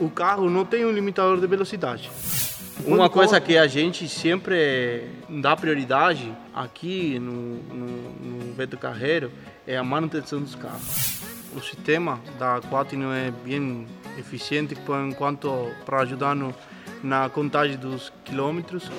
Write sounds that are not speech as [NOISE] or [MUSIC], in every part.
o carro não tem um limitador de velocidade. Uma coisa que a gente sempre dá prioridade aqui no, no, no Beto Carreiro é a manutenção dos carros. O sistema da Quatino é bem eficiente por enquanto para ajudar no, na contagem dos quilômetros.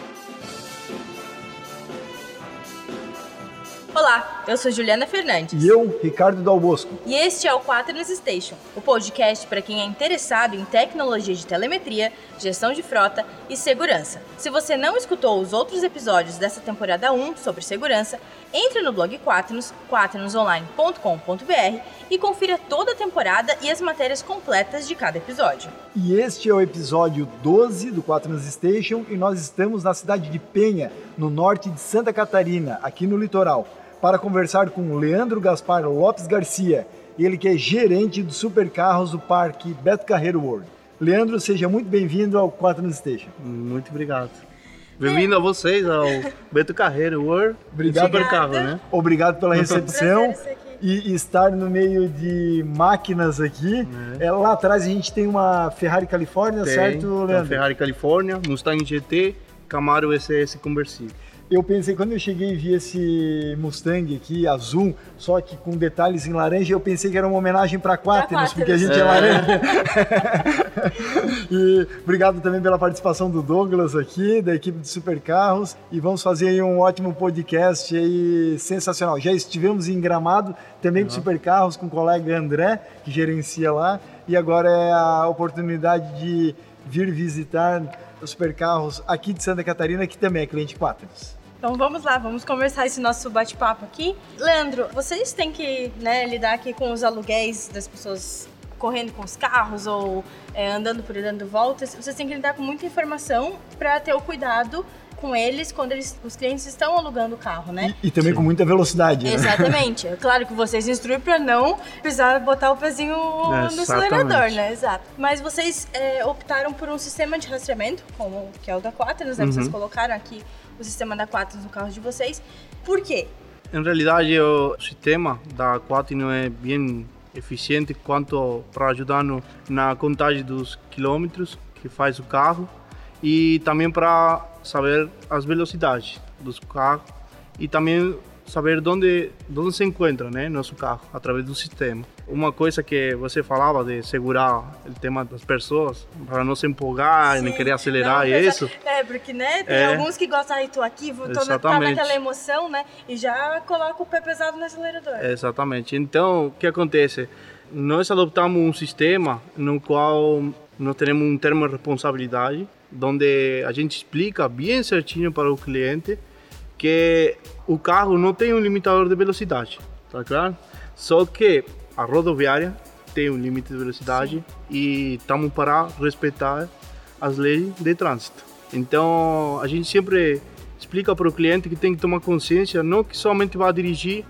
Olá, eu sou Juliana Fernandes. E eu, Ricardo Dal Bosco. E este é o Quaternos Station, o podcast para quem é interessado em tecnologia de telemetria, gestão de frota e segurança. Se você não escutou os outros episódios dessa temporada 1 sobre segurança, entre no blog Quaternos, quaternosonline.com.br e confira toda a temporada e as matérias completas de cada episódio. E este é o episódio 12 do Quaternos Station e nós estamos na cidade de Penha, no norte de Santa Catarina, aqui no litoral para conversar com Leandro Gaspar Lopes Garcia, ele que é gerente dos supercarros do Parque Beto Carreiro World. Leandro, seja muito bem-vindo ao Quatro Station. Muito obrigado. Bem-vindo a vocês ao Beto Carreiro World obrigado. Supercarro, né? Obrigado pela [LAUGHS] recepção e estar no meio de máquinas aqui. É. É, lá atrás a gente tem uma Ferrari Califórnia, tem, certo, Leandro? Tem Ferrari Califórnia, Mustang GT, Camaro SS conversível eu pensei, quando eu cheguei e vi esse Mustang aqui, azul, só que com detalhes em laranja, eu pensei que era uma homenagem para Quaternos, porque a gente é, é laranja. [LAUGHS] e obrigado também pela participação do Douglas aqui, da equipe de Supercarros, e vamos fazer aí um ótimo podcast aí, sensacional. Já estivemos em Gramado, também uhum. com Supercarros, com o colega André, que gerencia lá, e agora é a oportunidade de vir visitar os supercarros aqui de Santa Catarina, que também é cliente Quaternos. Então vamos lá, vamos conversar esse nosso bate-papo aqui. Leandro, vocês têm que né, lidar aqui com os aluguéis das pessoas correndo com os carros ou é, andando por aí dando voltas. Vocês têm que lidar com muita informação para ter o cuidado com eles quando eles, os clientes estão alugando o carro, né? E, e também Sim. com muita velocidade. Né? Exatamente. É claro que vocês instruem para não precisar botar o pezinho é, no acelerador, né? Exato. Mas vocês é, optaram por um sistema de rastreamento, como que é o da Quaternos, né? Uhum. Vocês colocaram aqui o sistema da Quaternos no carro de vocês. Por quê? Em realidade, o sistema da Quaternos é bem eficiente quanto para ajudar no, na contagem dos quilômetros que faz o carro e também para saber as velocidades dos carros e também saber onde, onde se encontra né, nosso carro através do sistema. Uma coisa que você falava de segurar o tema das pessoas para não se empolgar e não querer acelerar não, e isso. É, porque né, tem é, alguns que gostam, ai, tô aqui, vou, na, tá naquela emoção, né, e já coloca o pé pesado no acelerador. Exatamente. Então, o que acontece? Nós adotamos um sistema no qual nós temos um termo de responsabilidade onde a gente explica bem certinho para o cliente que o carro não tem um limitador de velocidade, tá claro? Só que a rodoviária tem um limite de velocidade e estamos para respeitar as leis de trânsito. Então a gente sempre explica para o cliente que tem que tomar consciência não que somente vai dirigir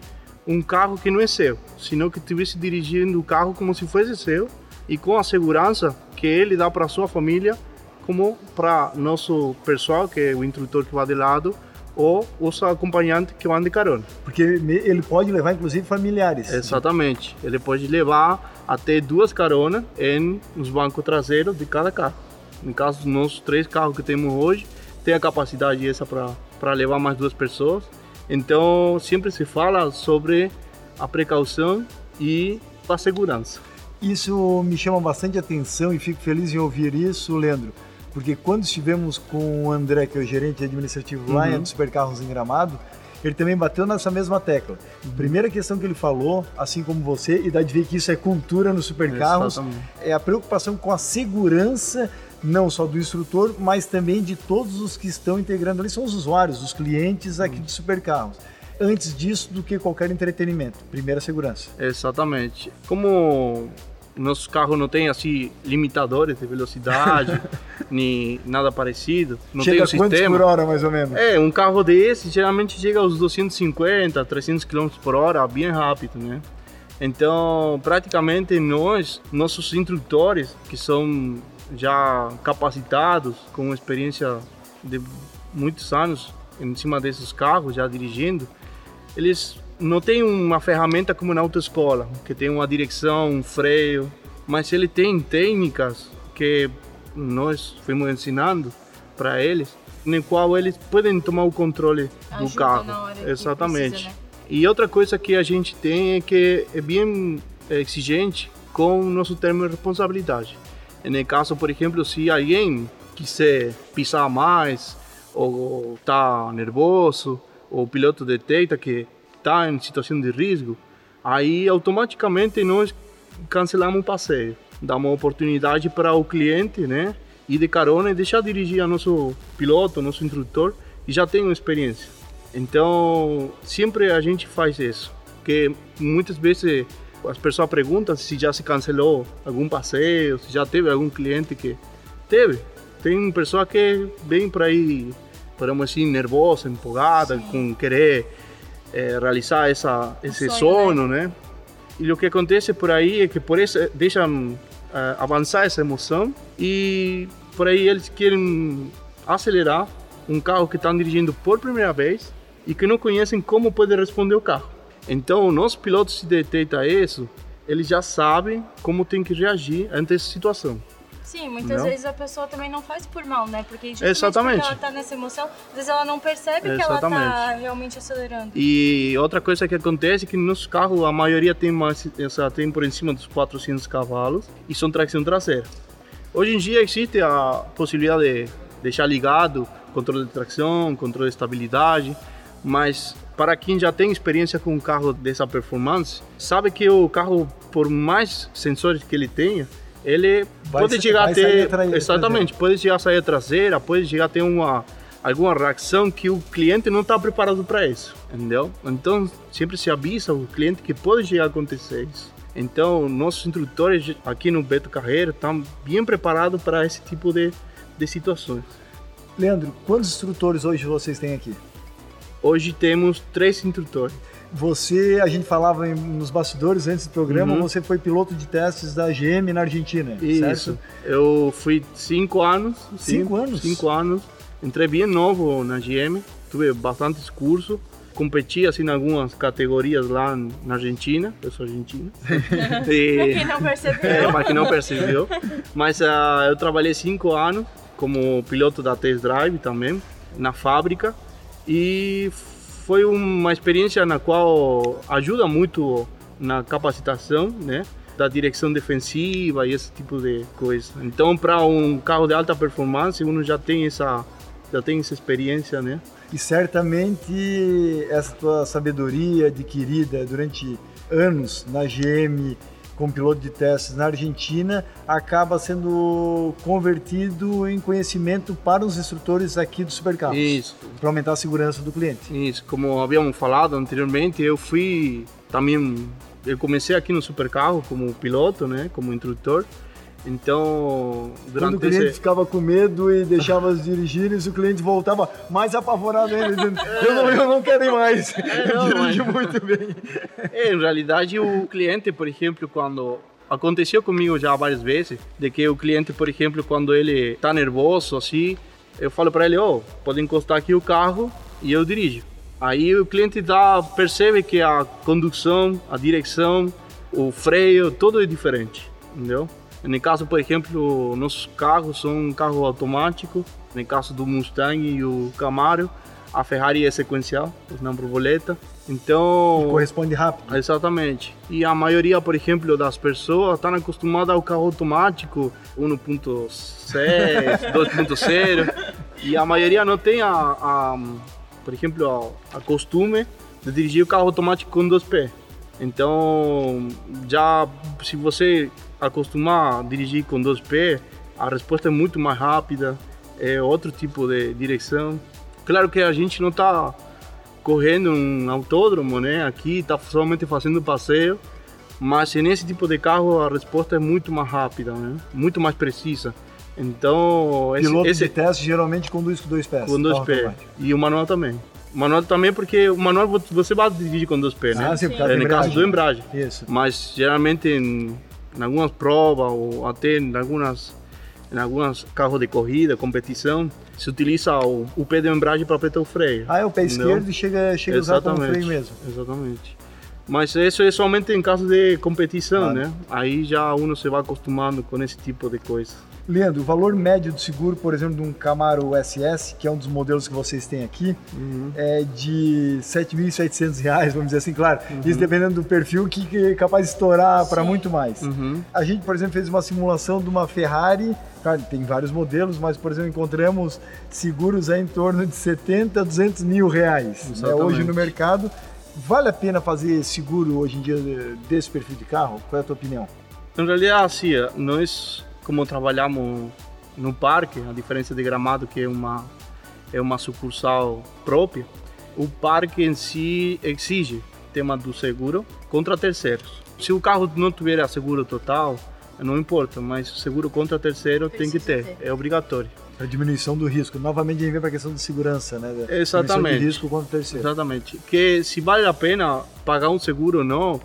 um carro que não é seu, senão que estivesse dirigindo o carro como se fosse seu e com a segurança que ele dá para sua família como para nosso pessoal, que é o instrutor que vai de lado, ou os acompanhantes que vão de carona. Porque ele pode levar, inclusive, familiares. Exatamente. Ele pode levar até duas caronas em nos bancos traseiros de cada carro. No caso dos nossos três carros que temos hoje, tem a capacidade essa para levar mais duas pessoas. Então, sempre se fala sobre a precaução e a segurança. Isso me chama bastante atenção e fico feliz em ouvir isso, Leandro porque quando estivemos com o André, que é o gerente administrativo lá uhum. em Supercarros em Gramado, ele também bateu nessa mesma tecla. Uhum. Primeira questão que ele falou, assim como você, e dá de ver que isso é cultura nos supercarros, é a preocupação com a segurança não só do instrutor, mas também de todos os que estão integrando ali, são os usuários, os clientes aqui uhum. de supercarros antes disso do que qualquer entretenimento. Primeira segurança. Exatamente. Como nossos carros não têm assim limitadores de velocidade, [LAUGHS] nem nada parecido. Não chega tem um quantos sistema. por hora, mais ou menos? É, um carro desse geralmente chega aos 250, 300 km por hora, bem rápido, né? Então, praticamente nós, nossos instrutores, que são já capacitados, com experiência de muitos anos em cima desses carros, já dirigindo, eles não tem uma ferramenta como na autoescola, que tem uma direção, um freio, mas ele tem técnicas que nós fomos ensinando para eles, no qual eles podem tomar o controle do Ajuda carro. hora que Exatamente. precisa, né? E outra coisa que a gente tem é que é bem exigente com o nosso termo de responsabilidade. No caso, por exemplo, se alguém quiser pisar mais ou está nervoso, ou o piloto detecta que está em situação de risco, aí automaticamente nós cancelamos o passeio. Damos oportunidade para o cliente, né? Ir de carona e deixar dirigir a nosso piloto, nosso instrutor, e já tem uma experiência. Então, sempre a gente faz isso. Porque muitas vezes as pessoas perguntam se já se cancelou algum passeio, se já teve algum cliente que teve. Tem pessoa que vem por aí, podemos assim, nervosa, empolgada, com querer eh, realizar essa, esse sonho, sonho, né? E o que acontece por aí é que por isso deixam eh, avançar essa emoção e por aí eles querem acelerar um carro que estão dirigindo por primeira vez e que não conhecem como pode responder o carro. Então, nossos pilotos se detectam isso, eles já sabem como tem que reagir ante essa situação. Sim, muitas Não? vezes a pessoa também não faz por mal, né? Porque Exatamente. porque ela tá nessa emoção, às vezes ela não percebe que ela tá Exatamente. realmente acelerando. E outra coisa que acontece é que nos carros a maioria tem mais, essa tem por cima dos 400 cavalos e são tração traseira. Hoje em dia existe a possibilidade de deixar ligado controle de tração, controle de estabilidade, mas para quem já tem experiência com um carro dessa performance, sabe que o carro, por mais sensores que ele tenha, ele Vai pode sa- chegar a ter a traseira. exatamente, pode chegar a sair traseira, pode chegar a ter uma alguma reação que o cliente não está preparado para isso, entendeu? Então sempre se avisa o cliente que pode chegar a acontecer isso. Então nossos instrutores aqui no Beto Carreira estão bem preparados para esse tipo de, de situações. Leandro, quantos instrutores hoje vocês têm aqui? Hoje temos três instrutores. Você, a gente falava em- nos bastidores antes do programa, Uhum. você foi piloto de testes da GM na Argentina, Isso. certo? Eu fui cinco anos. sim, Cinco anos? Cinco anos. Entrei bem novo na GM. Tive bastantes cursos. Competi assim em algumas categorias lá na Argentina. Eu sou argentino. [LAUGHS] E- Pra quem não percebeu. É, para quem não percebeu. Mas ah, eu trabalhei cinco anos como piloto da Test Drive também, na fábrica. E foi uma experiência na qual ajuda muito na capacitação, né? Da direção defensiva e esse tipo de coisa. Então, para um carro de alta performance, uno já tem essa, já tem essa experiência, né? E certamente essa tua sabedoria adquirida durante anos na GM como piloto de testes na Argentina acaba sendo convertido em conhecimento para os instrutores aqui do Supercarros, Isso. para aumentar a segurança do cliente. Isso, como havíamos falado anteriormente, eu fui também, eu comecei aqui no Supercarro como piloto, né, como instrutor. Então, Quando o durante cliente esse, ficava com medo e deixava os dirigirem, o cliente voltava mais apavorado ainda, dizendo, eu, não, eu não quero mais, não, eu dirigi mas- muito bem. É, em realidade o cliente, por exemplo, quando aconteceu comigo já várias vezes, de que o cliente, por exemplo, quando ele está nervoso assim, eu falo para ele, ó, pode encostar aqui o carro e eu dirijo. Aí o cliente dá, percebe que a condução, a direção, o freio, tudo é diferente, entendeu? No caso, por exemplo, nossos carros são um carro automático. No caso do Mustang e o Camaro, a Ferrari é sequencial, não borboleta. Então, Corresponde rápido. Exatamente. E a maioria, por exemplo, das pessoas estão acostumadas ao carro automático 1.6, 2.0 [LAUGHS] e a maioria não tem a, a por exemplo, a, a costume de dirigir o carro automático com dois pés. Então, já se você acostumar a dirigir com dois pés, a resposta é muito mais rápida, é outro tipo de direção. Claro que a gente não está correndo um autódromo, né? Aqui está somente fazendo passeio, mas nesse tipo de carro a resposta é muito mais rápida, né? Muito mais precisa. Então, esse, Piloto esse de teste geralmente conduz com dois pés. com dois pés. automático. E o manual também. O manual também porque o manual vo- você vai dirigir com dois pés, né? Ah, por Sim. É, no caso do embreagem. Isso. Mas geralmente em, algumas provas ou até em algumas em alguns carros de corrida, competição, se utiliza o, o pé de embreagem para apertar o freio. Ah, é o pé Não. esquerdo e chega, chega a usar como freio mesmo. Exatamente. Mas isso é somente em caso de competição, Claro. né? Aí já uno se vai acostumando com esse tipo de coisa. Leandro, o valor médio do seguro, por exemplo, de um Camaro SS, que é um dos modelos que vocês têm aqui, uhum. é de R$ 7.700, vamos dizer assim, claro. Uhum. Isso dependendo do perfil, que é capaz de estourar para muito mais. Uhum. A gente, por exemplo, fez uma simulação de uma Ferrari, claro, tem vários modelos, mas, por exemplo, encontramos seguros aí em torno de 70 a 200 mil reais né, hoje no mercado. Vale a pena fazer seguro hoje em dia desse perfil de carro? Qual é a tua opinião? Em realidade, assim, nós como trabalhamos no parque, a diferença de Gramado que é uma é uma sucursal própria, o parque em si exige tema do seguro contra terceiros. Se o carro não tiver seguro total, não importa, mas seguro contra terceiro Precisa tem que ter, ter, é obrigatório. A diminuição do risco. Novamente a gente vem para a questão de segurança, né? Exatamente. De risco contra terceiro. Exatamente. Que se vale a pena pagar um seguro ou não,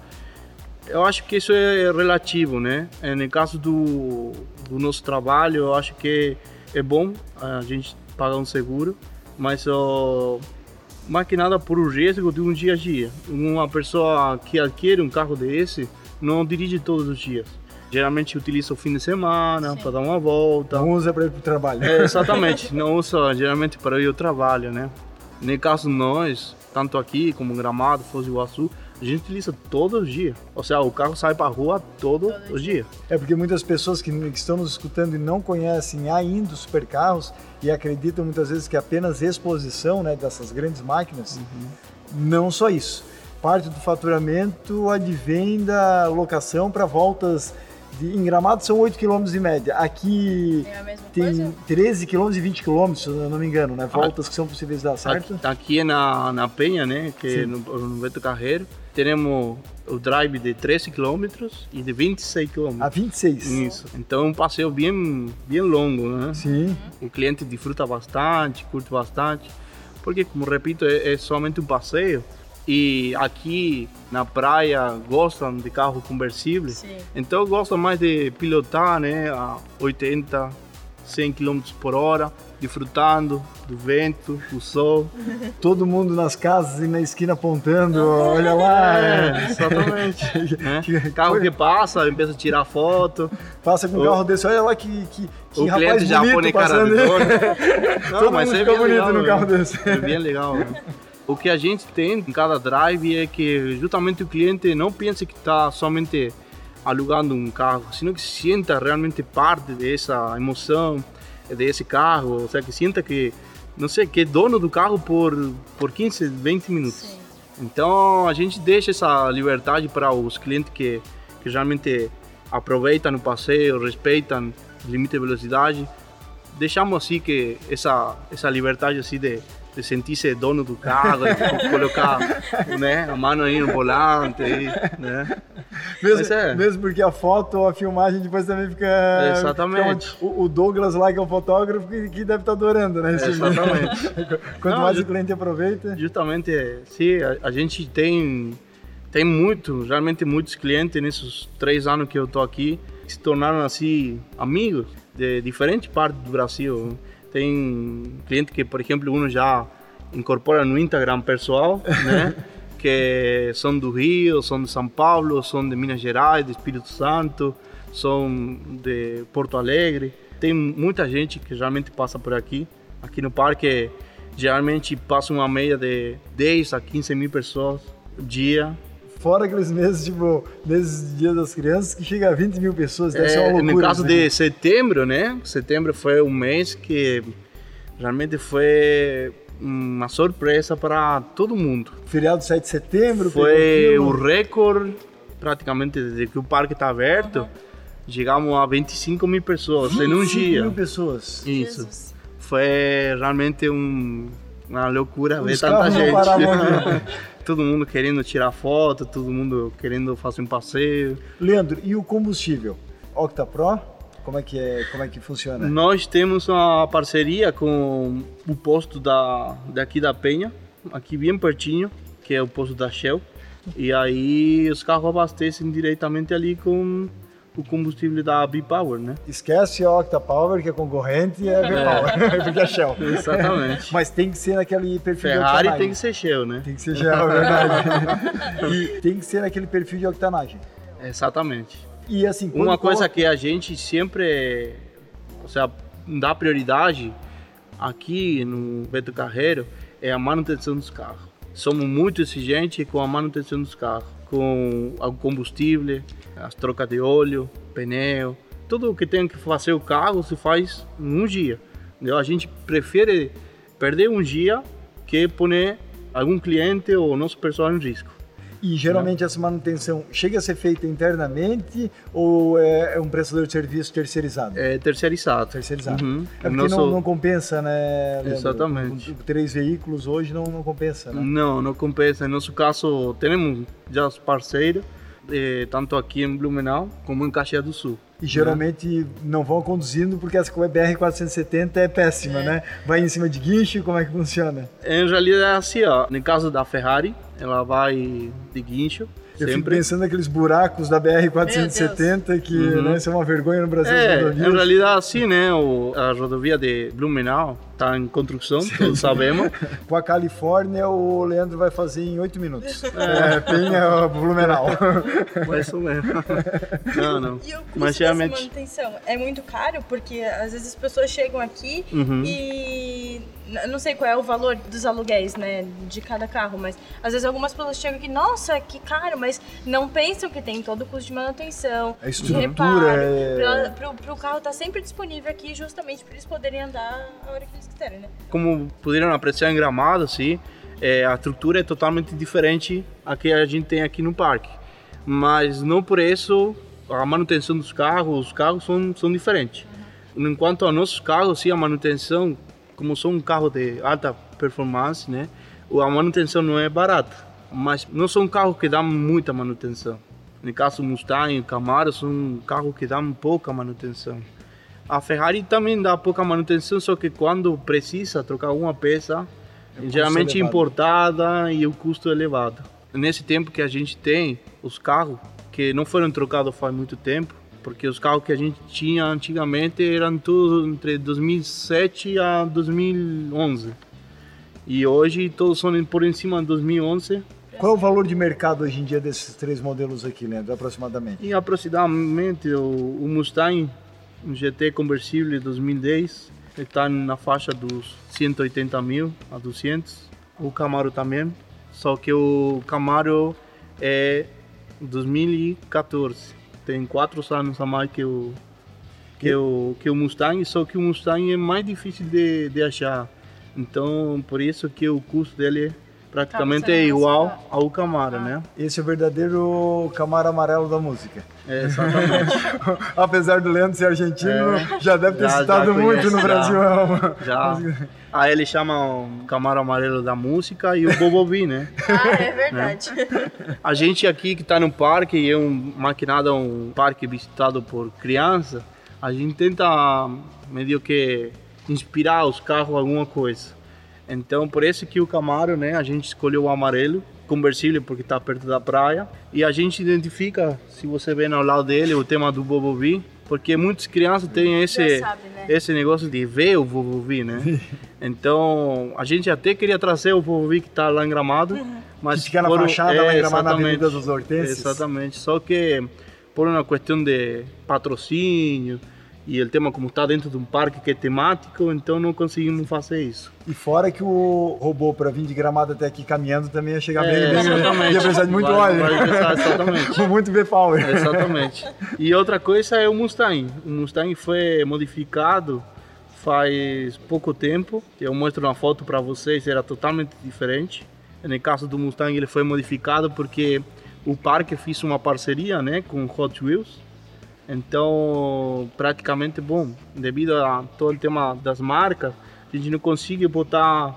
eu acho que isso é relativo, né? É, no caso do, do nosso trabalho, eu acho que é bom a gente pagar um seguro, mas ó, mais que nada por o risco de um dia a dia. Uma pessoa que adquire um carro desse não dirige todos os dias. Geralmente utiliza o fim de semana para dar uma volta. Não usa para ir para o trabalho. É, exatamente, não usa geralmente para ir ao trabalho, né? No caso nós, tanto aqui como Gramado, Foz do Iguaçu, a gente utiliza todos os dias. Ou seja, o carro sai para a rua todo, todo os dias. É porque muitas pessoas que, que estão nos escutando e não conhecem ainda os supercarros e acreditam muitas vezes que apenas exposição né, dessas grandes máquinas, uhum. não só isso. Parte do faturamento advém da locação para voltas de, em Gramado são 8 km em média. Aqui é tem coisa? 13 km e 20 km, se eu não me engano, né? Voltas ah, que são possíveis dar certo. Aqui, aqui é na, na Penha, né? Que é no, no Beto Carreiro temos o drive de 13 km e de 26 km. A 26? Isso. Então é um passeio bem, bem longo, né? Sim. O cliente desfruta bastante, curte bastante, porque, como repito, é, é somente um passeio. E aqui na praia gostam de carro conversível. Sim. Então gostam mais de pilotar, né? A 80, 100 km por hora desfrutando do vento, do sol. Todo mundo nas casas e na esquina apontando, olha lá. É, exatamente. [LAUGHS] né? Carro que passa, empieza a tirar foto. Passa com um carro desse, olha lá que, que, que o rapaz já bonito cara de dono. [LAUGHS] Não, Todo mas mundo é fica bonito legal, no carro né? desse. É bem legal. Né? O que a gente tem em cada drive é que justamente o cliente não pense que está somente alugando um carro, sino que sinta realmente parte dessa emoção, desse carro, ou seja, que sinta que, não sei, que é dono do carro por, por 15, 20 minutos. Sim. Então a gente deixa essa liberdade para os clientes que, que realmente aproveitam o passeio, respeitam o limite de velocidade. Deixamos assim que essa, essa liberdade assim de, de sentir-se dono do carro, de colocar [LAUGHS] né, a mão aí no volante, né? [LAUGHS] Mesmo, é. mesmo porque a foto a filmagem depois também fica... Exatamente. Fica, o, Douglas lá, que é o fotógrafo, que, que deve estar adorando, né? Exatamente. [LAUGHS] Quanto Não, mais o cliente aproveita... Justamente, sim, a, a gente tem tem muito, realmente muitos clientes nesses três anos que eu tô aqui que se tornaram assim amigos de diferentes partes do Brasil. Tem cliente que, por exemplo, um já incorpora no Instagram pessoal, né? [LAUGHS] que são do Rio, são de São Paulo, são de Minas Gerais, de Espírito Santo, são de Porto Alegre. Tem muita gente que realmente passa por aqui. Aqui no parque, geralmente passa uma média de 10 a 15 mil pessoas dia Fora aqueles meses, tipo, meses Dia das Crianças, que chega a 20 mil pessoas, deve é, ser uma loucura. No caso de setembro, né? Setembro foi um mês que realmente foi uma surpresa para todo mundo. Feriado 7 de setembro? Foi o recorde, praticamente, desde que o parque está aberto. Uhum. Chegamos a 25 mil pessoas em um dia. 25 mil pessoas? Isso. Jesus. Foi realmente um, uma loucura ver tanta gente. [LAUGHS] todo mundo querendo tirar foto, todo mundo querendo fazer um passeio. Leandro, e o combustível? Octa Pro? Como é que é, como é que funciona? Nós temos uma parceria com o posto da daqui da Penha, aqui bem pertinho, que é o posto da Shell. E aí os carros abastecem diretamente ali com o combustível da B-Power, né? Esquece a Octa Power, que é concorrente, e é B-Power, é. porque [LAUGHS] é Shell. Exatamente. Mas tem que ser naquele perfil Ferrari de octanagem. tem que ser Shell, né? Tem que ser Shell, é verdade. [LAUGHS] e tem que ser naquele perfil de octanagem. Exatamente. E assim, uma coisa coloca... que a gente sempre ou seja, dá prioridade aqui no Beto Carreiro é a manutenção dos carros. Somos muito exigentes com a manutenção dos carros, com o combustível, as trocas de óleo, pneu, tudo o que tem que fazer o carro se faz em um dia. Entendeu? A gente prefere perder um dia que pôr algum cliente ou nosso pessoal em risco. E geralmente essa manutenção chega a ser feita internamente ou é, é um prestador de serviço terceirizado? É terceirizado. Terceirizado. Uhum. É porque Nosso... não, não, compensa, né? Leandro? Exatamente. Com, três veículos hoje não, não compensa, né? Não, não compensa. Em nosso caso, temos já os parceiros, eh, tanto aqui em Blumenau como em Caxias do Sul. E geralmente né? não vão conduzindo porque essa BR-470 é péssima, é. né? Vai em cima de guincho, como é que funciona? Em realidade é assim, ó. No caso da Ferrari, ela vai de guincho. Eu sempre. fico pensando naqueles buracos da BR-470 que uhum. né, são uma vergonha no Brasil. É, em realidade assim, né? O, a rodovia de Blumenau está em construção, Sim. todos sabemos. [LAUGHS] Com a Califórnia, o Leandro vai fazer em oito minutos. É, Penha Blumenau. [LAUGHS] Mas isso mesmo. Não, não. E o custo Mas, realmente... manutenção é muito caro, porque às vezes as pessoas chegam aqui uhum. e não sei qual é o valor dos aluguéis, né, de cada carro, mas às vezes algumas pessoas chegam aqui, nossa, que caro, mas não pensam que tem todo o custo de manutenção, a estrutura, de reparo, é... para o carro estar tá sempre disponível aqui, justamente para eles poderem andar a hora que eles né? Como puderam apreciar em Gramado, assim, é, a estrutura é totalmente diferente a que a gente tem aqui no parque, mas não por isso a manutenção dos carros, os carros são, são diferentes. Uhum. Enquanto a nossos carros, sim, a manutenção como são um carro de alta performance, né? A manutenção não é barata, mas não são carros que dão muita manutenção. No caso Mustang Camaro são carros que dão pouca manutenção. A Ferrari também dá pouca manutenção, só que quando precisa trocar alguma peça, é geralmente importada e o custo é elevado. Nesse tempo que a gente tem os carros que não foram trocados faz muito tempo, porque os carros que a gente tinha antigamente eram tudo entre 2007 a 2011. E hoje todos são por em cima de 2011. Qual é o valor de mercado hoje em dia desses três modelos aqui, Leandro, aproximadamente? E aproximadamente o, o Mustang um GT conversível de 2010 está na faixa dos 180 mil a 200. O Camaro também, só que o Camaro é 2014 tem quatro anos a mais que o que o que o Mustang, só que o Mustang é mais difícil de, de achar. Então, por isso que o custo dele praticamente é igual ao Camaro, ah. né? Esse é o verdadeiro Camaro amarelo da música. É, exatamente. [LAUGHS] Apesar do Leandro ser argentino, é, já deve ter já, citado já muito no Brasil. Já. Aí ele chama o Camaro amarelo da música e o Bobobi, né? ah, é verdade. Né? A gente aqui que está no parque, e é um maquinado, um parque visitado por crianças, a gente tenta meio que inspirar os carros alguma coisa. Então, por isso que o Camaro, né, a gente escolheu o amarelo, conversível porque está perto da praia, e a gente identifica, se você vê ao lado dele, o tema do Bobovi, porque muitas crianças têm esse sabe, né? esse negócio de ver o Bobovi, né? [LAUGHS] então, a gente até queria trazer o Bobovi que está lá em Gramado, uhum. mas que fica na fachada é, lá em Gramado, na Avenida dos Hortênsias. Exatamente, só que por uma questão de patrocínio, e o tema como está dentro de um parque que é temático, então não conseguimos fazer isso. E fora que o robô para vir de Gramado até aqui caminhando também ia chegar é, bem, ia precisar de muito vai, óleo. Vai precisar, [LAUGHS] exatamente. muito V-Power. Exatamente. E outra coisa é o Mustang. O Mustang foi modificado faz pouco tempo. Eu mostro uma foto para vocês, era totalmente diferente. No caso do Mustang ele foi modificado porque o parque fez uma parceria né, com Hot Wheels então, praticamente, bom, devido a todo o tema das marcas, a gente não consegue botar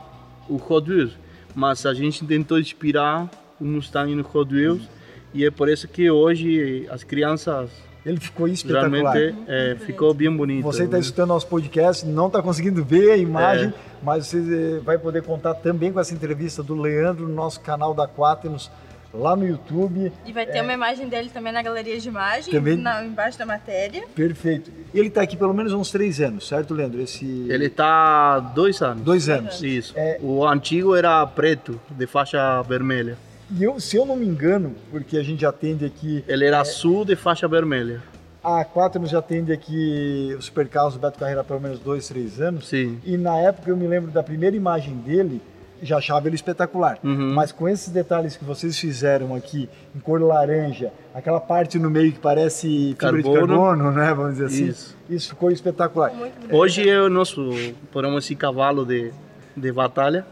o Hot Wheels, mas a gente tentou inspirar o Mustang no Hot Wheels e é por isso que hoje as crianças ele ficou espetacular. Realmente é, ficou bem bonito. Você está escutando nosso podcast, não está conseguindo ver a imagem, é. mas você vai poder contar também com essa entrevista do Leandro no nosso canal da Quaternos lá no YouTube. E vai ter é... uma imagem dele também na galeria de imagem, também... na, embaixo da matéria. Perfeito. Ele está aqui pelo menos uns três anos, certo, Leandro? Esse... Ele está dois anos. Dois anos. Isso. É... O antigo era preto, de faixa vermelha. E eu, se eu não me engano, porque a gente atende aqui. Ele era é... azul de faixa vermelha. A A4 já atende aqui o Supercarros do Beto Carreira há pelo menos dois, três anos. Sim. E na época eu me lembro da primeira imagem dele, já achava ele espetacular. Uhum. Mas com esses detalhes que vocês fizeram aqui, em cor laranja, aquela parte no meio que parece fibra de Carbono. carbono, né? Vamos dizer assim. Isso. Isso ficou espetacular. Hoje é o nosso, podemos dizer, cavalo de, de batalha.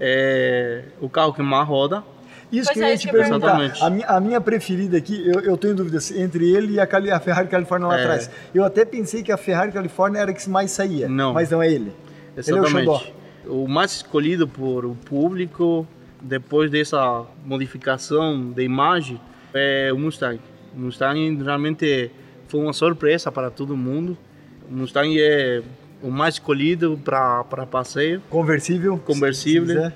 É o carro que mais roda. Isso Pois que eu é, ia te eu ia perguntar. perguntar. A minha, a minha preferida aqui, eu, eu tô em dúvida se- entre ele e a, Cali- a Ferrari California lá É. atrás. Eu até pensei que a Ferrari California era a que mais saía. Não. Mas não é ele. Ele é o xodó. O mais escolhido por o público depois dessa modificação de imagem é o Mustang. O Mustang realmente foi uma surpresa para todo mundo. O Mustang é o mais escolhido para para passeio. Conversível. Conversível.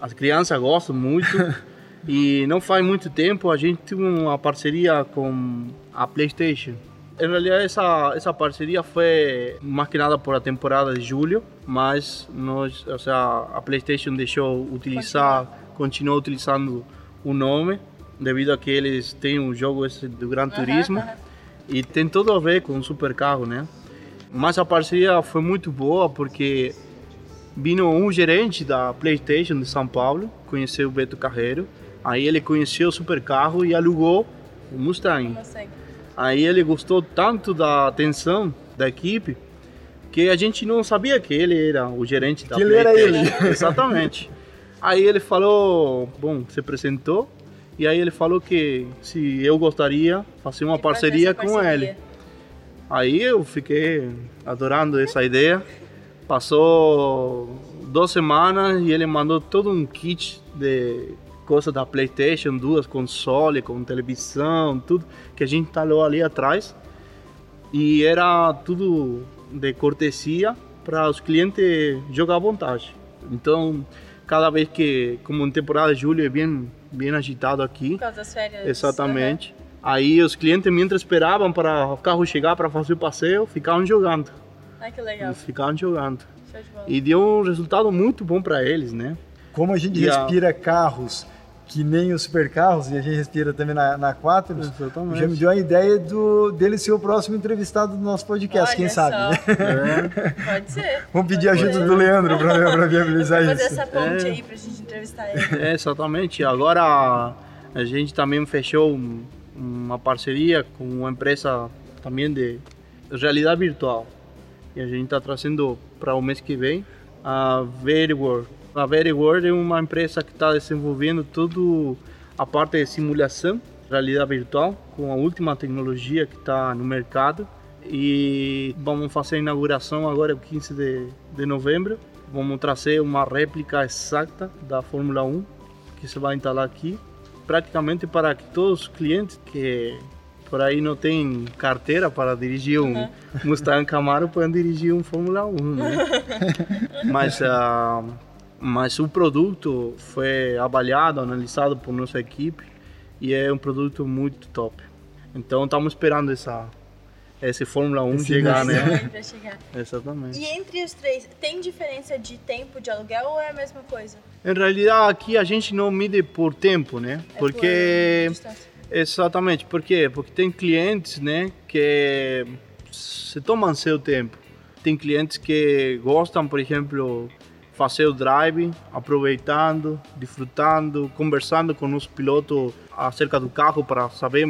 As crianças gostam muito. [LAUGHS] e não faz muito tempo a gente teve uma parceria com a PlayStation. Em realidade, essa, essa parceria foi maquinada por a temporada de julho, mas nós, ou seja, a PlayStation deixou utilizar, continuou utilizando o nome, devido a que eles têm um jogo esse do Gran Turismo e tem tudo a ver com o supercarro, né? Mas a parceria foi muito boa porque Vino um gerente da PlayStation de São Paulo, conheceu o Beto Carreiro. Aí ele conheceu o supercarro e alugou o Mustang. Aí ele gostou tanto da atenção da equipe que a gente não sabia que ele era o gerente da Que ele era PlayStation. [LAUGHS] Exatamente. Aí ele falou, bom, se apresentou e aí ele falou que se eu gostaria fazer uma parceria essa com parceria. ele. Aí eu fiquei adorando essa ideia. Passou duas semanas e ele mandou todo um kit de coisas da PlayStation, duas consoles com televisão, tudo que a gente instalou ali atrás. E era tudo de cortesia para os clientes jogar à vontade. Então, cada vez que, como em temporada de julho é bem, bem agitado aqui, Por causa das férias. Exatamente. Aí os clientes, mientras esperavam para o carro chegar para fazer o passeio, ficavam jogando. Ai, que legal. Ficavam jogando. Show de bola. E deu um resultado muito bom para eles, né? Como a gente E a- respira carros que nem os supercarros, e a gente respira também na, na Exatamente. já me deu a ideia do, dele ser o próximo entrevistado do nosso podcast, Olha quem sabe, só. né? É, [LAUGHS] Pode ser. [LAUGHS] Vamos pedir a Pode ajuda ser. do Leandro para viabilizar Vamos fazer isso. essa ponte É. aí pra gente entrevistar ele. é, exatamente. Agora a gente também fechou um- uma parceria com uma empresa também de realidade virtual. E a gente está trazendo para o mês que vem a VeriWorld. A VeriWorld é uma empresa que está desenvolvendo toda a parte de simulação, realidade virtual, com a última tecnologia que está no mercado. E vamos fazer a inauguração agora, 15 de, de novembro. Vamos trazer uma réplica exata da Fórmula 1 que se vai instalar aqui, praticamente para que todos os clientes que por aí não têm carteira para dirigir um Mustang Camaro possam dirigir um Fórmula 1, né? [LAUGHS] mas, ah, mas o produto foi avaliado, analisado por nossa equipe e é um produto muito top. Então estamos esperando essa esse Fórmula 1 Esse chegar, né? [LAUGHS] Pra chegar. Exatamente. E entre os três, tem diferença de tempo de aluguel ou é a mesma coisa? Em realidade aqui a gente não mide por tempo, né? É Porque por. Exatamente, por quê? Porque tem clientes, né, que se tomam seu tempo. Tem clientes que gostam, por exemplo, fazer o drive, aproveitando, desfrutando, conversando com os pilotos acerca do carro para saber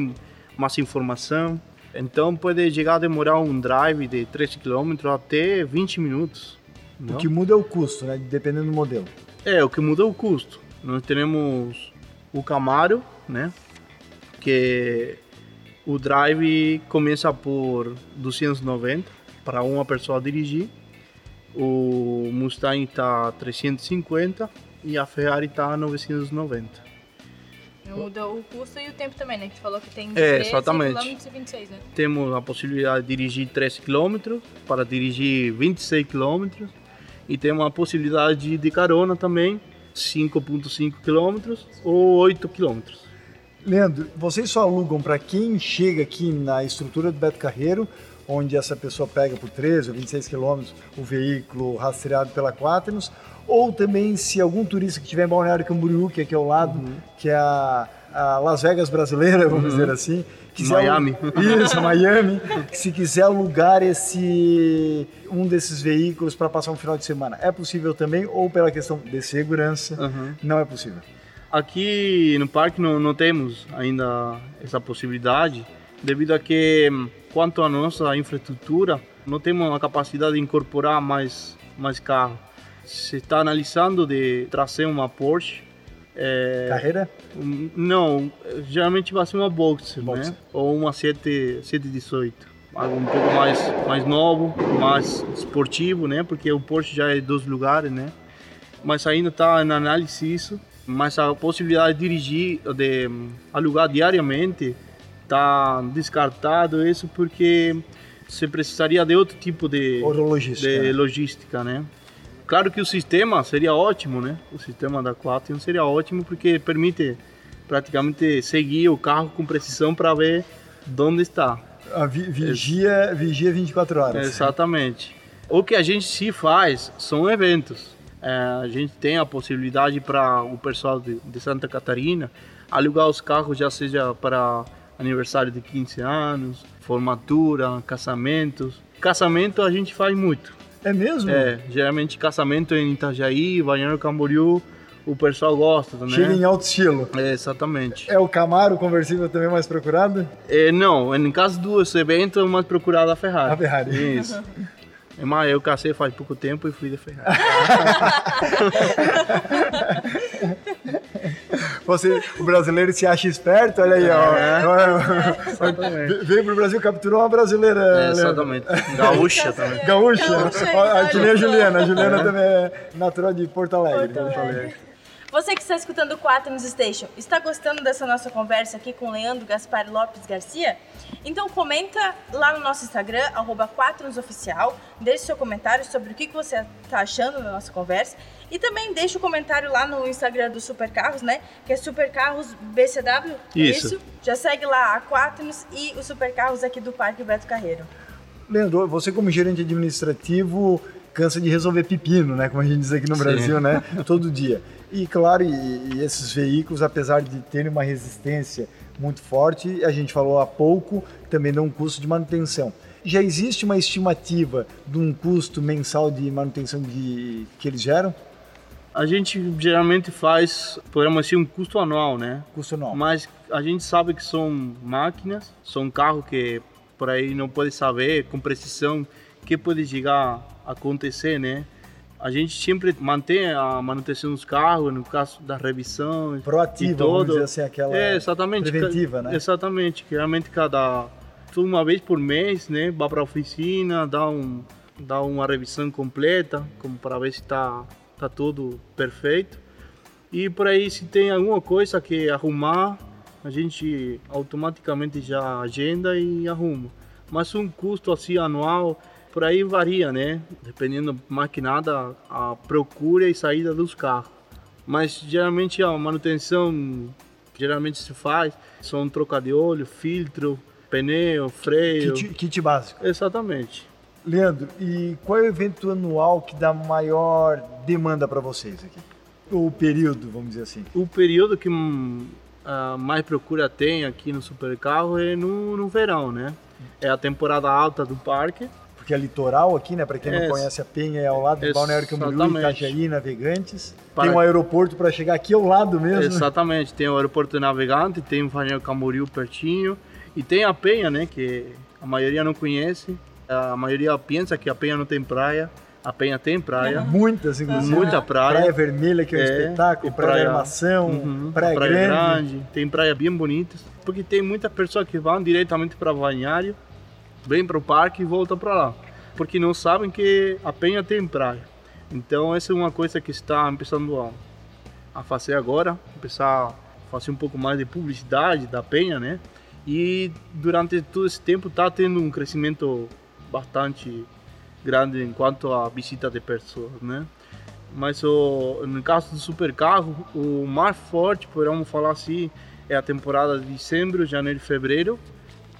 mais informação. Então pode chegar a demorar um drive de 3 km até 20 minutos. O não? que muda é o custo, né? Dependendo do modelo. É, o que muda é o custo. Nós temos o Camaro, né? Que o drive começa por 290 para uma pessoa dirigir. O Mustang está 350 e a Ferrari está 990. Muda o custo e o tempo também, né? Que tu falou que tem de É, 13 exatamente. km e 26, né? Temos a possibilidade de dirigir 13 km para dirigir 26 km e temos a possibilidade de carona também, 5.5 km ou 8 km. Leandro, vocês só alugam para quem chega aqui na estrutura do Beto Carreiro, onde essa pessoa pega por 13 ou 26 quilômetros o veículo rastreado pela Quaternos, ou também se algum turista que estiver em Balneário Camboriú, que é aqui ao lado, que é a, a Las Vegas brasileira, vamos dizer assim. quiser Miami. alu- Isso, Miami. Se quiser alugar esse um desses veículos para passar um final de semana, é possível também ou pela questão de segurança, Uhum. não é possível. Aqui no parque não, não temos ainda essa possibilidade, devido a que, hum, quanto à nossa infraestrutura, não temos a capacidade de incorporar mais, mais carro. Se está analisando de trazer uma Porsche, é, Carreira? não, geralmente vai ser uma Boxer, Boxer. né? Ou uma 7, 718. Algo um pouco mais, mais novo, mais esportivo, né? Porque o Porsche já é dos lugares, né? Mas ainda está na análise isso. Mas a possibilidade de dirigir, de hum, alugar diariamente, está descartado isso porque você precisaria de outro tipo de, logística, de né? logística, né? Claro que o sistema seria ótimo, né? O sistema da Quatrium seria ótimo porque permite praticamente seguir o carro com precisão para ver onde está. A vi- vigia, vigia 24 horas. Exatamente. O que a gente se faz são eventos. É, a gente tem a possibilidade para o pessoal de, de Santa Catarina alugar os carros, já seja para aniversário de 15 anos, formatura, casamentos. Casamento a gente faz muito. É mesmo? É, geralmente casamento em Itajaí, Balneário Camboriú, o pessoal gosta, né? Chega em alto estilo. É, exatamente. É o Camaro conversível também mais procurado? É, não, em caso dos eventos, é mais procurado a Ferrari. A Ferrari. Isso. É, Mas eu casei faz pouco tempo e fui de Ferrari. [LAUGHS] Você, o brasileiro se acha esperto, olha aí, ó. É. Exatamente. Veio pro Brasil, capturou uma brasileira. É, exatamente. Gaúcha também. Gaúcha. Gaúcha, olha que nem a. Juliana. A Juliana também é natural de Porto Alegre. Porto Alegre. Você que está escutando o Quaternos Station, está gostando dessa nossa conversa aqui com Leandro Gaspar Lopes Garcia? Então comenta lá no nosso Instagram, arroba Quaternosoficial, deixe seu comentário sobre o que você está achando da nossa conversa e também deixe o comentário lá no Instagram do Supercarros, né? Que é Supercarros BCW. é Isso. Já segue lá a Quaternos e o Supercarros aqui do Parque Beto Carreiro. Leandro, você como gerente administrativo cansa de resolver pepino, né? Como a gente diz aqui no Sim. Brasil, né? [LAUGHS] Todo dia. E claro, e, e esses veículos, apesar de terem uma resistência muito forte, a gente falou há pouco, também dão um custo de manutenção. Já existe uma estimativa de um custo mensal de manutenção de, que eles geram? A gente geralmente faz, podemos dizer, um custo anual, né? Custo anual. Mas a gente sabe que são máquinas, são carros que por aí não pode saber com precisão o que pode chegar a acontecer, né? A gente sempre mantém a manutenção dos carros, no caso da revisão Proativa, e vamos dizer assim, aquela é, exatamente. preventiva, né? Exatamente, que realmente cada uma vez por mês, né, vai para a oficina, dá um dá uma revisão completa, como para ver se está tá tudo perfeito. E por aí se tem alguma coisa que arrumar, a gente automaticamente já agenda e arruma. Mas um custo assim anual, por aí varia, né? Dependendo mais que nada a procura e saída dos carros. Mas geralmente a manutenção geralmente se faz são troca de óleo, filtro, pneu, freio. kit, kit básico. Exatamente. Leandro, e qual é o evento anual que dá maior demanda para vocês aqui? O período, vamos dizer assim. O período que a mais procura tem aqui no supercarro é no, no verão, né? É a temporada alta do parque. Porque é litoral aqui, né? Para quem não É, conhece a Penha, é ao lado do Balneário Camboriú. Itajaí, Navegantes. Para- Tem um aeroporto para chegar aqui ao lado mesmo. Exatamente. Tem o aeroporto navegante, tem o Balneário Camboriú pertinho e tem a Penha, né? Que a maioria não conhece. A maioria pensa que a Penha não tem praia. A Penha tem praia. Muitas, inclusive. Muita praia. Praia Vermelha, que é um É, espetáculo. Praia, praia- Armação. Uhum, praia, Grande. Tem praia bem bonitas. Porque tem muitas pessoas que vão diretamente para Balneário, vêm para o parque e voltam para lá. Porque não sabem que a Penha tem praia. Então essa é uma coisa que está começando a, a fazer agora. Começar a fazer um pouco mais de publicidade da Penha, né? E durante todo esse tempo está tendo um crescimento bastante grande enquanto a visita de pessoas, né? Mas o, no caso do supercarro, o mais forte, podemos falar assim, é a temporada de dezembro, janeiro, fevereiro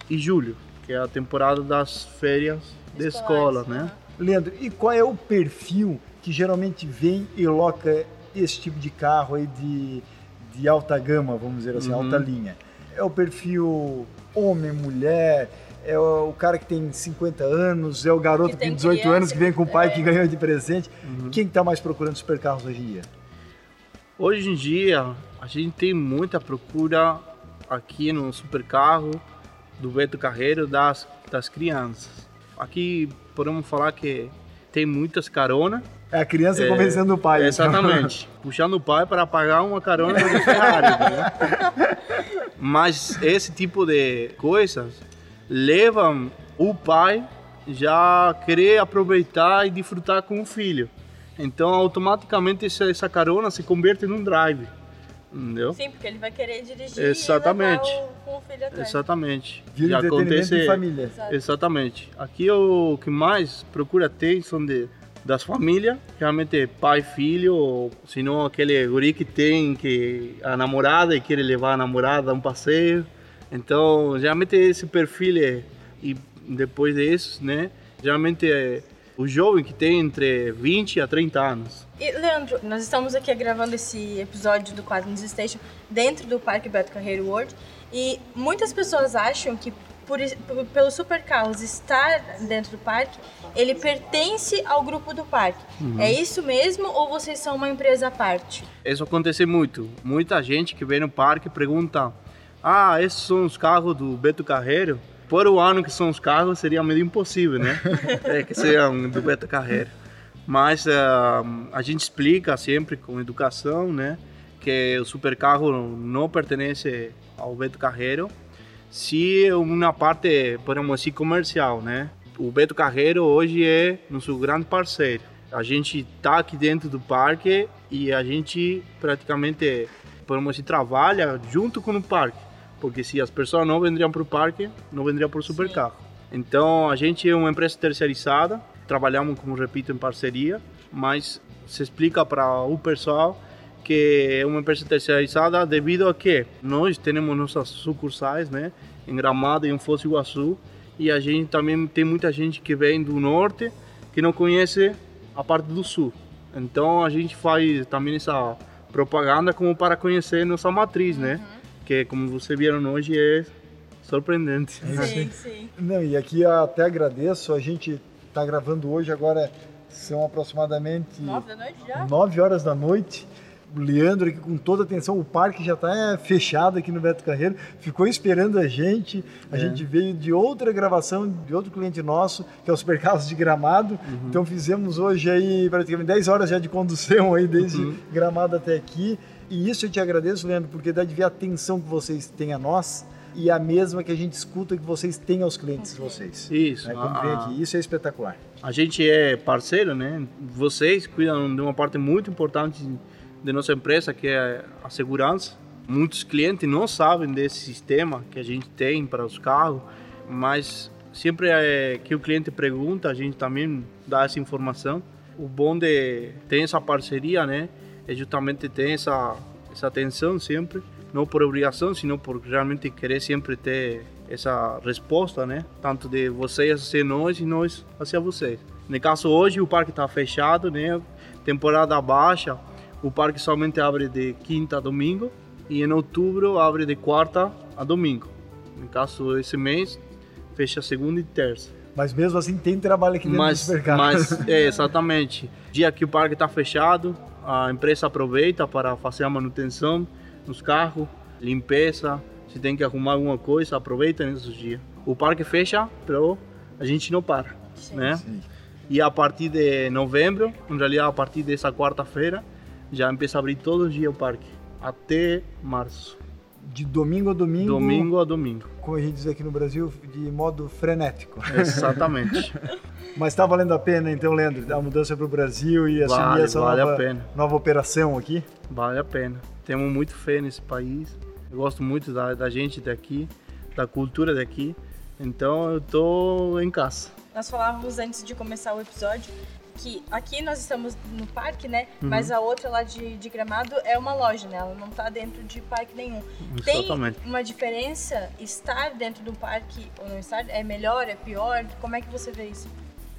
e julho, que é a temporada das férias de escola, Escolares, né? Leandro, e qual é o perfil que geralmente vem e loca esse tipo de carro aí de, de alta gama, vamos dizer assim, Uhum. alta linha. É o perfil homem, mulher, é o cara que tem 50 anos, é o garoto Que tem tem 18 anos que vem com o pai criança, que é. ganhou de presente. Uhum. Quem está mais procurando supercarros hoje em dia? Hoje em dia, a gente tem muita procura aqui no supercarro do Beto Carreiro das, das crianças. Aqui podemos falar que tem muitas caronas. É a criança É, convencendo o pai. então. Exatamente. [LAUGHS] Puxando o pai para pagar uma carona de Ferrari. né? [LAUGHS] Mas esse tipo de coisas levam o pai já querer aproveitar e desfrutar com o filho. Então, automaticamente, essa, carona se converte num drive. Entendeu? Sim, porque ele vai querer dirigir Exatamente. e levar o, com o filho atrás. Exatamente. Vira Já em família. Exato. Exatamente. Aqui o que mais procura ter são de, das famílias, realmente pai, filho, ou se não aquele guri que tem que a namorada e quer levar a namorada a um passeio. Então, geralmente esse perfil é, e depois disso, né, geralmente é o jovem que tem entre 20 a 30 anos. E, Leandro, nós estamos aqui gravando esse episódio do Quadros Station dentro do Parque Beto Carreiro World e muitas pessoas acham que por, is- p- pelo Supercarros estar dentro do parque, ele pertence ao grupo do parque. É isso mesmo ou vocês são uma empresa à parte? Isso acontece muito. Muita gente que vem no parque pergunta: Ah, esses são os carros do Beto Carreiro? Por o ano que são os carros, seria meio impossível, né? [LAUGHS] é, que sejam do Beto Carreiro. Mas ah, a gente explica sempre com educação, né? Que o supercarro não pertence ao Beto Carreiro, se uma parte, podemos dizer, comercial, né? O Beto Carreiro hoje é nosso grande parceiro. A gente está aqui dentro do parque e a gente praticamente, podemos dizer, trabalha junto com o parque. Porque se as pessoas não venderiam para o parque, não venderiam para o supercarro. Então, a gente é uma empresa terceirizada, trabalhamos, como repito, em parceria, mas se explica para o pessoal que é uma empresa terceirizada devido a que nós temos nossas sucursais, né, em Gramado e em Foz do Iguaçu, e a gente também tem muita gente que vem do norte que não conhece a parte do sul. Então a gente faz também essa propaganda como para conhecer nossa matriz, né, que como vocês viram hoje é surpreendente. Sim, sim. Não, e aqui eu até agradeço, a gente está gravando hoje, agora são aproximadamente Nove da noite já? 9 horas da noite. O Leandro aqui com toda atenção, o parque já está fechado aqui no Beto Carreiro, ficou esperando a gente. A É. gente veio de outra gravação, de outro cliente nosso, que é o Supercarros de Gramado. Uhum. Então fizemos hoje aí praticamente 10 horas já de condução aí desde Uhum. Gramado até aqui. E isso eu te agradeço, Leandro, porque dá de ver a atenção que vocês têm a nós e a mesma que a gente escuta que vocês têm aos clientes de vocês. Isso. Né, quando vem aqui. Isso é espetacular. A gente é parceiro, né? Vocês cuidam de uma parte muito importante de nossa empresa, que é a segurança. Muitos clientes não sabem desse sistema que a gente tem para os carros, mas sempre é que o cliente pergunta, a gente também dá essa informação. O bom de ter essa parceria, né? É justamente ter essa, essa atenção sempre, não por obrigação, sino por realmente querer sempre ter essa resposta, né? Tanto de vocês hacia nós e nós hacia vocês. No caso hoje o parque está fechado, né? Temporada baixa, o parque somente abre de quinta a domingo e em outubro abre de quarta a domingo. No caso esse mês fecha segunda e terça. Mas mesmo assim tem trabalho aqui dentro do Mas, Supercarros. mas [LAUGHS] é, exatamente. Dia que o parque está fechado, a empresa aproveita para fazer a manutenção nos carros, limpeza. Se tem que arrumar alguma coisa, aproveita nesses dias. O parque fecha, pero a gente não para, Sim. né? Sim. E a partir de novembro, em realidade a partir dessa quarta-feira, já empieza a abrir todos os dias o parque, até março. De domingo a domingo. Domingo a domingo. Como a gente diz aqui no Brasil, de modo frenético. Exatamente. [LAUGHS] Mas está valendo a pena, então, Leandro, a mudança para o Brasil e assumir Vale, essa vale a nova, pena. nova operação aqui? Vale a pena. Temos muito fé nesse país. Eu gosto muito da, da gente daqui, da cultura daqui. Então eu tô em casa. Nós falávamos antes de começar o episódio que aqui nós estamos no parque, né? Uhum. Mas a outra lá de, de Gramado é uma loja, né? Ela não tá dentro de parque nenhum. Tem Exatamente. uma diferença estar dentro do parque ou não estar? É melhor, é pior? Como é que você vê isso?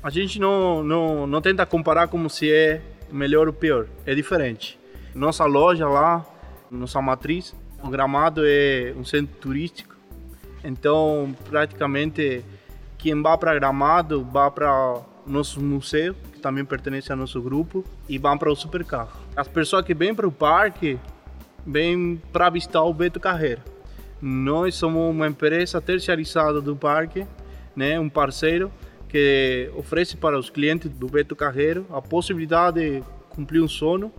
A gente não, não, não tenta comparar como se é melhor ou pior. É diferente. Nossa loja lá nossa matriz. O Gramado é um centro turístico, então praticamente quem vai para Gramado vai para nosso museu, que também pertence ao nosso grupo, e vão para o supercarro. As pessoas que vêm para o parque vêm para visitar o Beto Carreira. Nós somos uma empresa terciarizada do parque, né, um parceiro que oferece para os clientes do Beto Carreiro a possibilidade de cumprir um sonho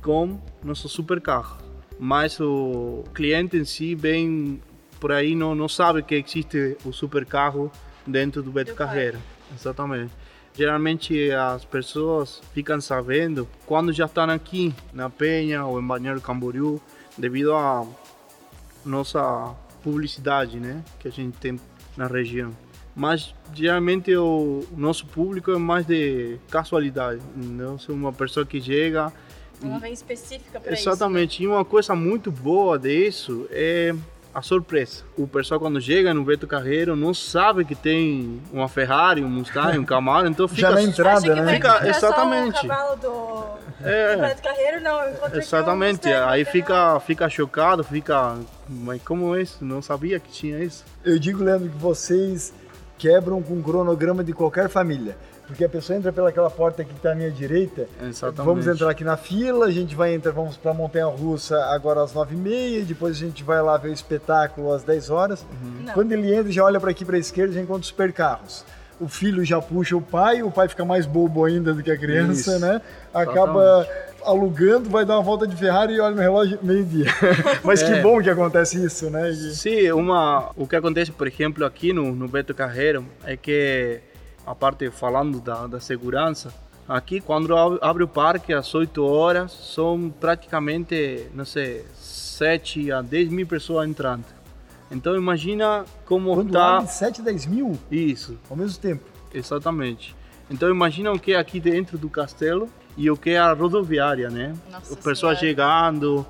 com nosso supercarro. Mas o cliente em si vem por aí não, não sabe que existe o supercarro dentro do Beto Carreira. Exatamente. Geralmente as pessoas ficam sabendo quando já estão aqui na Penha ou em Balneário Camboriú, devido à nossa publicidade, né, que a gente tem na região. Mas geralmente o nosso público é mais de casualidade, não sou uma pessoa que chega Uma vem específica para isso. Exatamente. E uma coisa muito boa disso é a surpresa. O pessoal quando chega no Beto Carreiro não sabe que tem uma Ferrari, um Mustang, um Camaro, então fica Já na entrada, né? Fica- exatamente. do, É. do Beto Carreiro, não. eu um Exatamente. Mustang Aí fica fica chocado, fica, mas como é isso? Não sabia que tinha isso. Eu digo, Leandro, que vocês quebram com o cronograma de qualquer família. Porque a pessoa entra pelaquela porta que está à minha direita. Exatamente. Vamos entrar aqui na fila, a gente vai entrar, vamos para a Montanha Russa agora às 9h30, depois a gente vai lá ver o espetáculo às 10 horas. Não. Quando ele entra, já olha para aqui para a esquerda, já encontra os supercarros. O filho já puxa o pai, o pai fica mais bobo ainda do que a criança, Isso. né? Acaba alugando, vai dar uma volta de Ferrari e olha no relógio meio-dia. [LAUGHS] Mas que É. bom que acontece isso, né? E- Sim, uma, o que acontece, por exemplo, aqui no, no Beto Carreiro é que, a parte falando da, da segurança, aqui quando ab- abre o parque às 8 horas, são praticamente, não sei, 7 a 10 mil pessoas entrando. Então imagina como Quando está abre 7, 10 mil isso, ao mesmo tempo. exatamente. Então imagina o que é aqui dentro do castelo e o que é a rodoviária, né? Nossa o pessoal Senhora. chegando.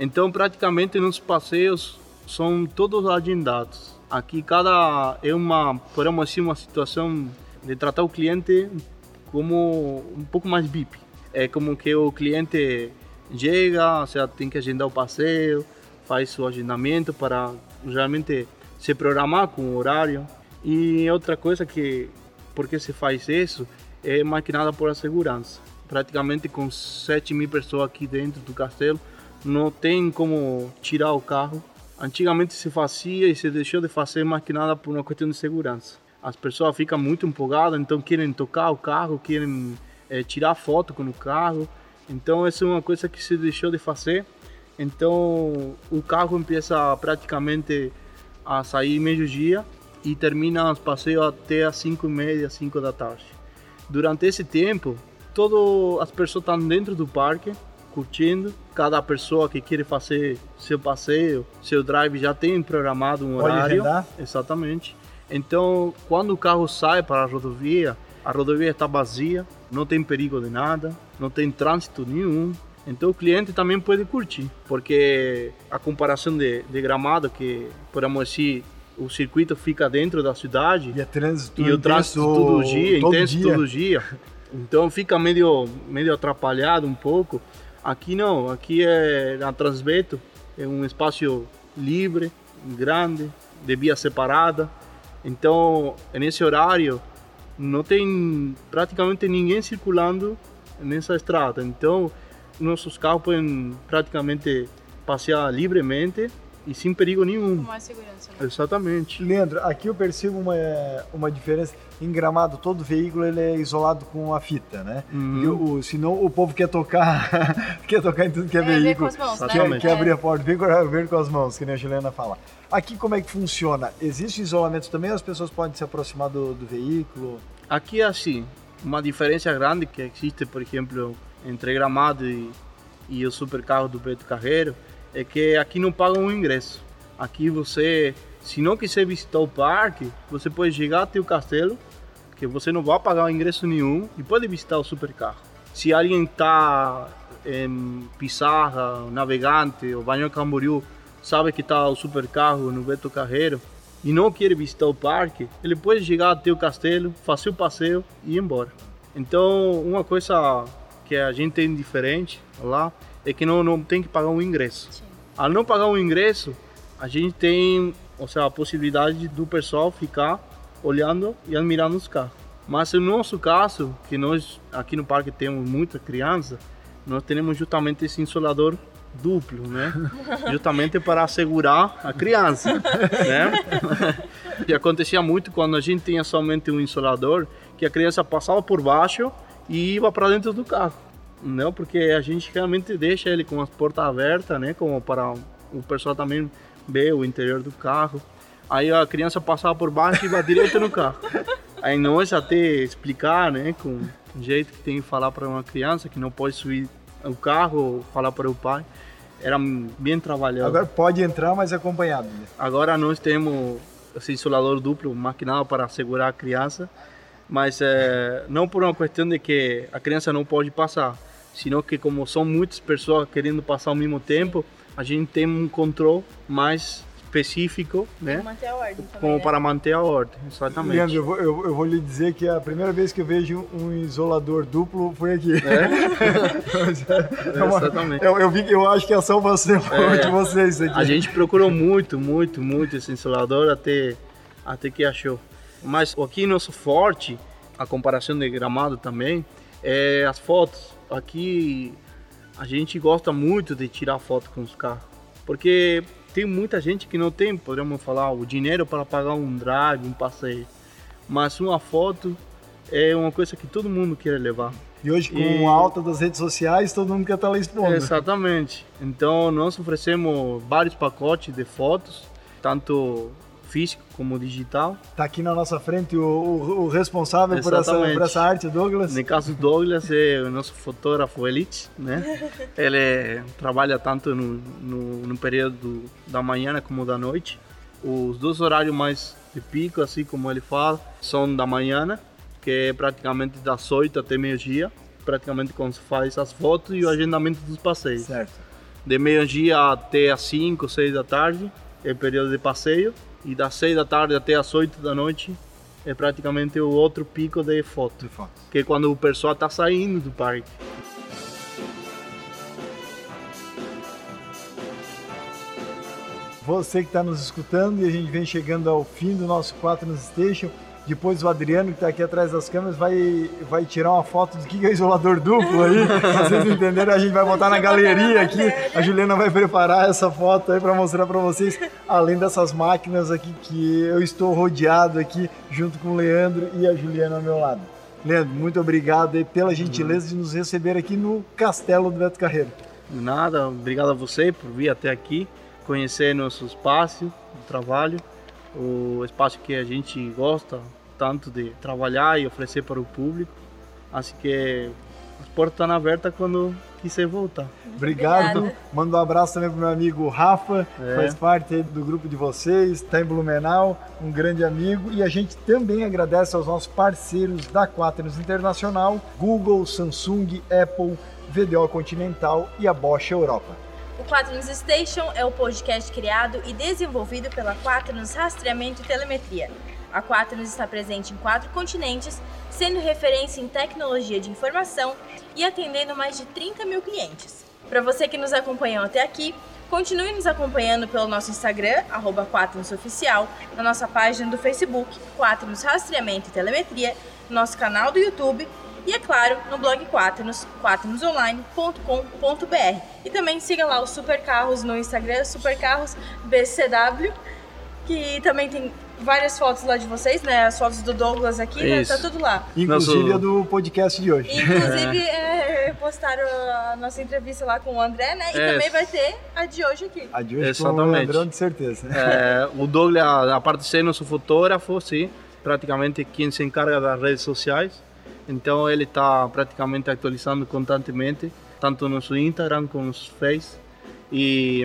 Então, praticamente nos passeios são todos agendados. Aqui cada é uma, podemos dizer, uma situação de tratar o cliente como um pouco mais VIP. É como que o cliente chega, ou seja, tem que agendar o passeio, faz o agendamento para realmente se programar com o horário. E outra coisa que, porque se faz isso, é mais que nada por a segurança. Praticamente com 7 mil pessoas aqui dentro do castelo, não tem como tirar o carro. Antigamente se fazia e se deixou de fazer mais que nada por uma questão de segurança. As pessoas ficam muito empolgadas, então querem tocar o carro, querem eh, tirar foto com o carro. Então essa é uma coisa que se deixou de fazer. Então o carro começa praticamente a sair meio-dia e termina os passeios até as 5 e meia, 5 da tarde. Durante esse tempo, todas as pessoas estão dentro do parque, curtindo. Cada pessoa que quer fazer seu passeio, seu drive, já tem programado um horário. Exatamente. Então, quando o carro sai para a rodovia, a rodovia está vazia, não tem perigo de nada, não tem trânsito nenhum. Então o cliente também pode curtir, porque a comparação de, de gramado, que podemos dizer, o circuito fica dentro da cidade, E é trânsito e o trânsito todo dia, todo intenso dia. todo dia. Então fica meio, meio atrapalhado um pouco. Aqui não, aqui é na Transbeto, é um espaço livre, grande, de via separada. Então, nesse horário, não tem praticamente ninguém circulando nessa estrada. Então, nossos carros podem praticamente passear livremente e sem perigo Com nenhum. mais segurança. né? Exatamente. Leandro, aqui eu percebo uma, uma diferença. Em Gramado, todo veículo ele é isolado com a fita, né? Uhum. E o, senão o povo quer tocar, [LAUGHS] quer tocar em tudo que é, É, ver veículo. com as mãos, né? Quer, Exatamente. quer É. abrir a porta, ver, com- ver com as mãos, que nem a Juliana fala. Aqui como é que funciona? Existe isolamento também? As pessoas podem se aproximar do, do veículo? Aqui é assim, uma diferença grande que existe, por exemplo, entre Gramado e, e o supercarro do Beto Carreiro é que aqui não pagam o ingresso. Aqui você, se não quiser visitar o parque, você pode chegar até o castelo, que você não vai pagar ingresso nenhum e pode visitar o supercarro. Se alguém está em Pissarra, Navegante ou Banho Camboriú, sabe que está o supercarro no Beto Carreiro e não quer visitar o parque, ele pode chegar até o castelo, fazer o passeio e ir embora. Então, uma coisa que a gente tem diferente lá é que não, não tem que pagar um ingresso. Sim. Ao não pagar o ingresso, a gente tem ou seja, a possibilidade do pessoal ficar olhando e admirando os carros. Mas no nosso caso, que nós aqui no parque temos muita criança, nós temos justamente esse insolador duplo, né? [LAUGHS] Justamente para assegurar a criança, né? E acontecia muito quando a gente tinha somente um insolador, que a criança passava por baixo e ia para dentro do carro, não? Porque a gente realmente deixa ele com as portas abertas, né? Como para o pessoal também ver o interior do carro. Aí a criança passava por baixo e ia direto no carro. Aí nós até explicar, né, com o jeito que tem que falar para uma criança que não pode subir o carro falar para o pai. Era bem trabalhado. Agora pode entrar, mas acompanhado. Né? Agora nós temos esse isolador duplo maquinado para segurar a criança, mas é, não por uma questão de que a criança não pode passar, sino que como são muitas pessoas querendo passar ao mesmo tempo, a gente tem um controle mais específico, né? Manter a ordem também, Como né? para manter a ordem, exatamente. Leandro, eu vou, eu, eu vou lhe dizer que a primeira vez que eu vejo um isolador duplo foi aqui. É? [LAUGHS] É uma- Exatamente. eu, eu vi que eu acho que é a salvação É. de vocês aqui. A gente procurou muito, muito, muito esse insulador até, até que achou. Mas aqui nosso forte, a comparação de gramado também, é as fotos. Aqui a gente gosta muito de tirar foto com os carros, porque tem muita gente que não tem, podemos falar, o dinheiro para pagar um drive, um passeio. Mas uma foto é uma coisa que todo mundo quer levar. E hoje, com E- a alta das redes sociais, todo mundo quer estar lá expondo. Exatamente. Então nós oferecemos vários pacotes de fotos, tanto físico como digital. Tá aqui na nossa frente o, o- o responsável por essa, por essa arte, Douglas. No caso do Douglas é o nosso fotógrafo elite, né? [LAUGHS] Ele trabalha tanto no, no, no período da manhã como da noite. Os dois horários mais de pico, assim como ele fala, são da manhã, que é praticamente das 8 até meio-dia, praticamente quando se faz as fotos e o agendamento dos passeios. Certo. De meio-dia até as 5, 6 da tarde é o período de passeio e das 6 da tarde até as 8 da noite é praticamente o outro pico de foto, De fato. que é quando o pessoal está saindo do parque. Você que está nos escutando e a gente vem chegando ao fim do nosso 4 no Station. Depois o Adriano, que está aqui atrás das câmeras, vai, vai tirar uma foto do que é isolador duplo aí. vocês entenderem, a gente vai botar na galeria aqui. A Juliana vai preparar essa foto aí para mostrar para vocês, além dessas máquinas aqui que eu estou rodeado aqui junto com o Leandro e a Juliana ao meu lado. Leandro, muito obrigado aí pela gentileza de nos receber aqui no Castelo do Beto Carreiro. Nada, obrigado a você por vir até aqui, conhecer nosso espaço de trabalho, o espaço que a gente gosta tanto de trabalhar e oferecer para o público. Assim que as portas estão abertas quando quiser voltar. Obrigado. Obrigada. Manda um abraço também pro meu amigo Rafa, que É. faz parte do grupo de vocês, está em Blumenau, um grande amigo. E a gente também agradece aos nossos parceiros da Quaternos Internacional, Google, Samsung, Apple, VDO Continental e a Bosch Europa. O Quaternos Station é o podcast criado e desenvolvido pela Quaternos Rastreamento e Telemetria. A Quaternos está presente em quatro continentes, sendo referência em tecnologia de informação e atendendo mais de 30 mil clientes. Para você que nos acompanhou até aqui, continue nos acompanhando pelo nosso Instagram, arroba na nossa página do Facebook, Quaternos Rastreamento e Telemetria, no nosso canal do YouTube e, é claro, no blog Quaternos, quaternosonline.com.br. E também siga lá os Supercarros no Instagram, Supercarros BCW, que também tem várias fotos lá de vocês, né? As fotos do Douglas aqui, né? Tá tudo lá. Inclusive Nosso- a do podcast de hoje. Inclusive, [LAUGHS] é, postaram a nossa entrevista lá com o André, né? E É. também vai ter a de hoje aqui. A de hoje com o Exatamente. Leandrão, de certeza. É, o Douglas, a parte de ser nosso fotógrafo, sim, praticamente quem se encarga das redes sociais. Então ele está praticamente atualizando constantemente, tanto no seu Instagram como no Face. E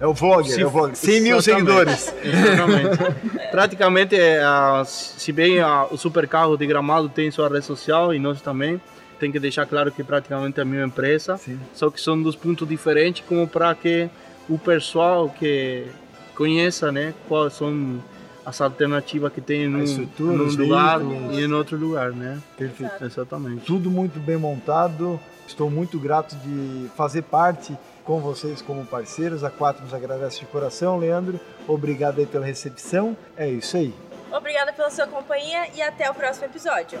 É o Vlogger, Se- é o Vlogger. 100 mil seguidores. Exatamente. Praticamente, é, se bem a- o Supercarro de Gramado tem sua rede social e nós também, tem que deixar claro que praticamente é a mesma empresa, Sim. só que são dos pontos diferentes, como para que o pessoal que conheça, né, quais são as alternativas que tem num, num lugar e em outro lugar, né? Perfeito. Exatamente. tudo muito bem montado. Estou muito grato de fazer parte com vocês como parceiros. A Quatro nos agradece de coração, Leandro. Obrigado aí pela recepção. É isso aí. Obrigada pela sua companhia e até o próximo episódio.